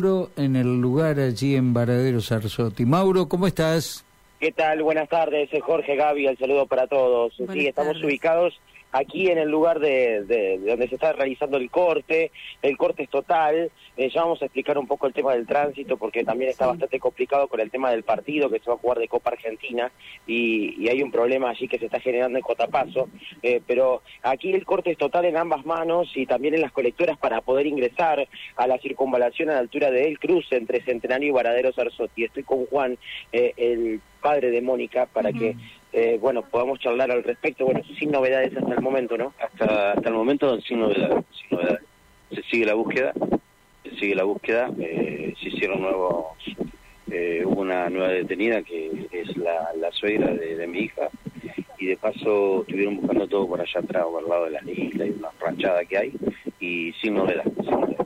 Mauro en el lugar allí en Varadero Sarzotti. Mauro, ¿cómo estás? ¿Qué tal? Buenas tardes, Jorge Gaby, el saludo para todos. sí, estamos ubicados aquí en el lugar de, donde se está realizando el corte, el corte es total, eh, ya vamos a explicar un poco el tema del tránsito porque también está bastante complicado con el tema del partido que se va a jugar de Copa Argentina y, hay un problema allí que se está generando en Cotapaso, eh, pero aquí el corte es total en ambas manos y también en las colectoras para poder ingresar a la circunvalación a la altura de El Cruz entre Centenario y Varadero Sarzotti. Estoy con Juan, eh, el padre de Mónica, para que eh, bueno, podamos charlar al respecto, bueno, sin novedades hasta el momento, ¿no? Hasta, hasta el momento sin novedades, sin novedades. Se sigue la búsqueda, se sigue la búsqueda, eh, se hicieron nuevos, eh, hubo una nueva detenida que es la, suegra de, mi hija, y de paso estuvieron buscando todo por allá atrás, por el lado de la isla y una ranchada que hay, y sin novedades, sin novedades.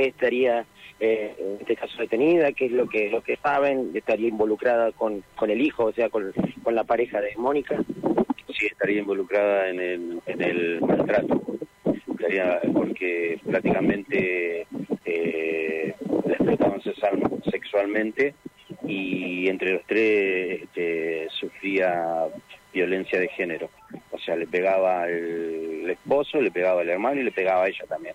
¿Por qué estaría eh, en este caso detenida, qué es lo que lo que saben, estaría involucrada con, con el hijo, o sea, con, con la pareja de Mónica. Sí, estaría involucrada en el, en el maltrato, estaría, porque prácticamente eh, la explotaban sexualmente y entre los tres este, sufría violencia de género. O sea, le pegaba al esposo, le pegaba al hermano y le pegaba a ella también.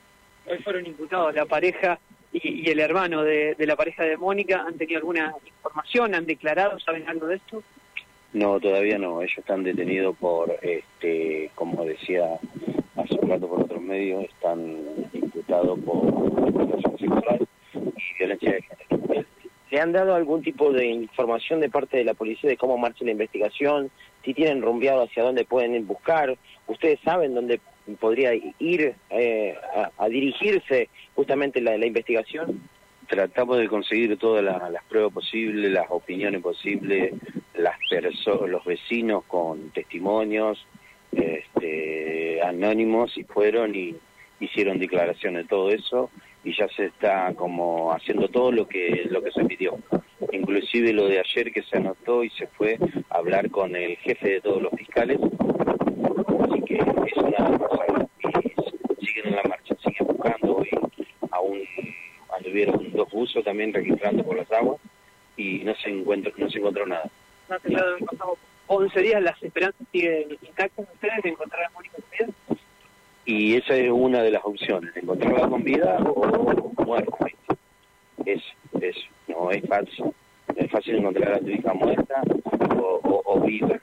Hoy fueron imputados la pareja y, el hermano de, la pareja de Mónica han tenido alguna información, han declarado, saben algo de esto? No, todavía no. Ellos están detenidos por, este, como decía hace un rato por otros medios, están imputados por violación sexual y violencia de género. ¿Le han dado algún tipo de información de parte de la policía de cómo marcha la investigación? Si tienen rumbeado hacia dónde pueden buscar. ¿Ustedes saben dónde podría ir eh, a, dirigirse justamente la, la investigación? Tratamos de conseguir todas las pruebas posibles, las opiniones posibles, las los vecinos con testimonios este, anónimos y fueron y hicieron declaraciones de todo eso y ya se está como haciendo todo lo que lo que se pidió inclusive lo de ayer que se anotó y se fue a hablar con el jefe de todos los fiscales así que es una cosa y siguen en la marcha siguen buscando y aún anduvieron dos buzos también registrando por las aguas y no se encuentra no se encontró nada. No, han pasado 11 días las esperanzas siguen intactas. Ustedes de encontrar a Mónica con vida y esa es una de las opciones encontrarla con vida o muerta. Es es no es fácil es fácil encontrar a tu hija muerta o, o, viva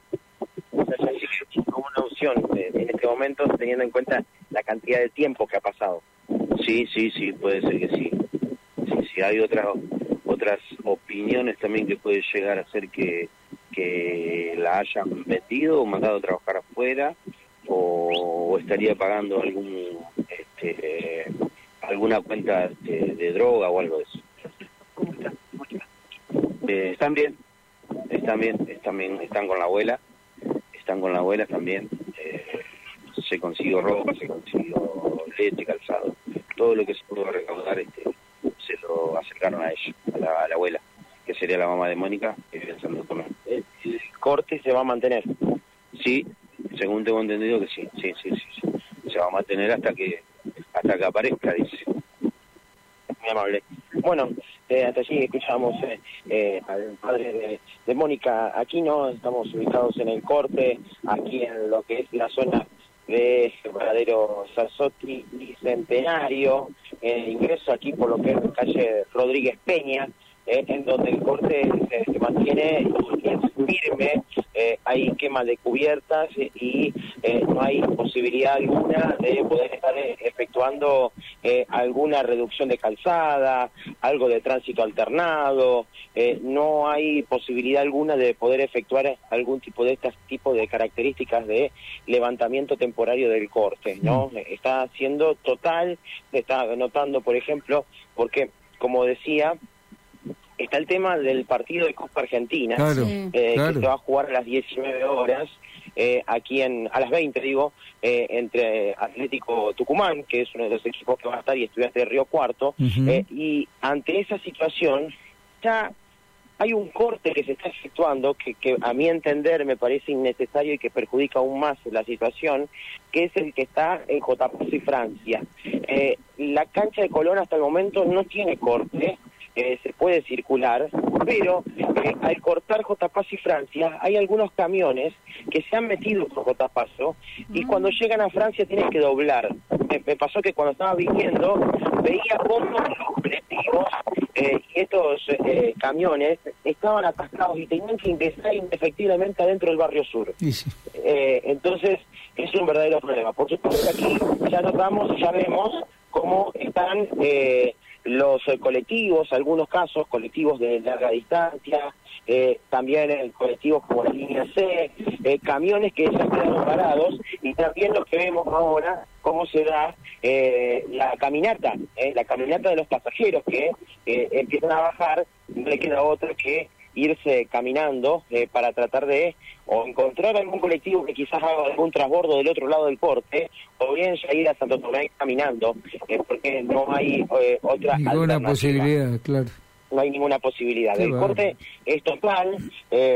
como una opción eh, en este momento teniendo en cuenta la cantidad de tiempo que ha pasado. Sí sí sí puede ser que sí. Sí, sí hay otras otras opiniones también que puede llegar a ser que que la hayan metido o mandado a trabajar afuera o, estaría pagando algún este, alguna cuenta de, droga o algo de eso. Eh, están bien, están bien, están bien, están con la abuela, están con la abuela también. Eh, se consiguió ropa, se consiguió leche, calzado, todo lo que se pudo recaudar este, se lo acercaron a ella, a la, abuela, que sería la mamá de Mónica, que vive El corte se va a mantener. Sí, según tengo entendido que sí, sí, sí, sí, se va a mantener hasta que hasta que aparezca, dice. Muy amable. Bueno, eh, hasta allí escuchamos eh, eh, al padre de, Mónica Aquino, estamos ubicados en el corte, aquí en lo que es la zona de verdadero Sarsotti Bicentenario, ingreso aquí por lo que es la calle Rodríguez Peña, en donde el corte se, mantiene y es firme, eh, hay quema de cubiertas y eh, no hay posibilidad alguna de poder estar eh, efectuando alguna reducción de calzada, algo de tránsito alternado, no hay posibilidad alguna de poder efectuar algún tipo de estas tipos de características de levantamiento temporario del corte, ¿no? Mm. Está siendo total, está notando, por ejemplo, porque como decía, está el tema del partido de Copa Argentina, eh, que se va a jugar a las 19 horas, eh, aquí en, a las 20 digo, eh, entre Atlético Tucumán, que es uno de los equipos que va a estar, y Estudiantes de Río Cuarto, y ante esa situación ya hay un corte que se está efectuando que, que a mi entender me parece innecesario y que perjudica aún más la situación, que es el que está en J. y Francia. Eh, la cancha de Colón hasta el momento no tiene corte, eh, se puede circular, pero eh, al cortar J. y Francia hay algunos camiones que se han metido por J. Paso y cuando llegan a Francia tienen que doblar. me pasó que cuando estaba viniendo veía cómo los colectivos eh, y estos eh, camiones estaban atascados y tenían que ingresar indefectiblemente adentro del barrio sur. Eh, entonces, es un verdadero problema. Por supuesto, aquí ya notamos y ya vemos cómo están los colectivos, algunos casos, colectivos de larga distancia, también colectivos como la línea C, camiones que ya quedaron parados y también lo que vemos ahora cómo se da eh, la caminata, eh, la caminata de los pasajeros que eh, empiezan a bajar, no le queda otra que irse caminando para tratar de o encontrar algún colectivo que quizás haga algún transbordo del otro lado del corte, o bien ya ir a Santo Tomé caminando, porque no hay otra ninguna posibilidad, claro. No hay ninguna posibilidad. el corte es total,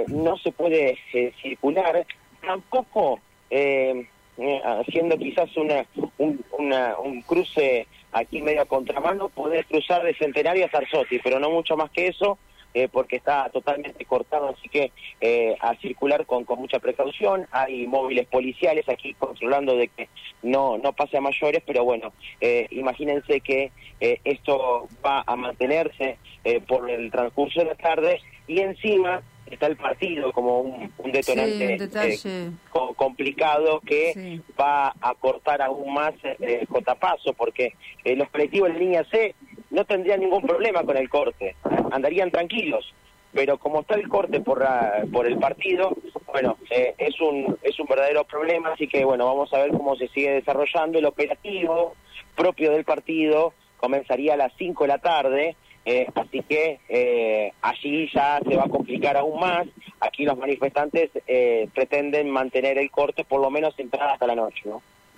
no se puede circular, tampoco eh, eh, haciendo quizás una un, un cruce aquí medio a contramano, poder cruzar de Centenario a Sarzotti, pero no mucho más que eso, eh, porque está totalmente cortado, así que eh, a circular con, con mucha precaución. Hay móviles policiales aquí controlando de que no, no pase a mayores, pero bueno, imagínense que esto va a mantenerse por el transcurso de la tarde. Y encima está el partido como un, detonante eh, complicado que va a cortar aún más el eh, J-Paso, porque eh, los colectivos de línea C no tendrían ningún problema con el corte, andarían tranquilos. Pero como está el corte por, por el partido, bueno, es, un, es un verdadero problema, así que bueno, vamos a ver cómo se sigue desarrollando el operativo propio del partido, comenzaría a las 5 de la tarde, eh, así que eh, allí ya se va a complicar aún más. Aquí los manifestantes eh, pretenden mantener el corte por lo menos entrada hasta la noche, ¿no?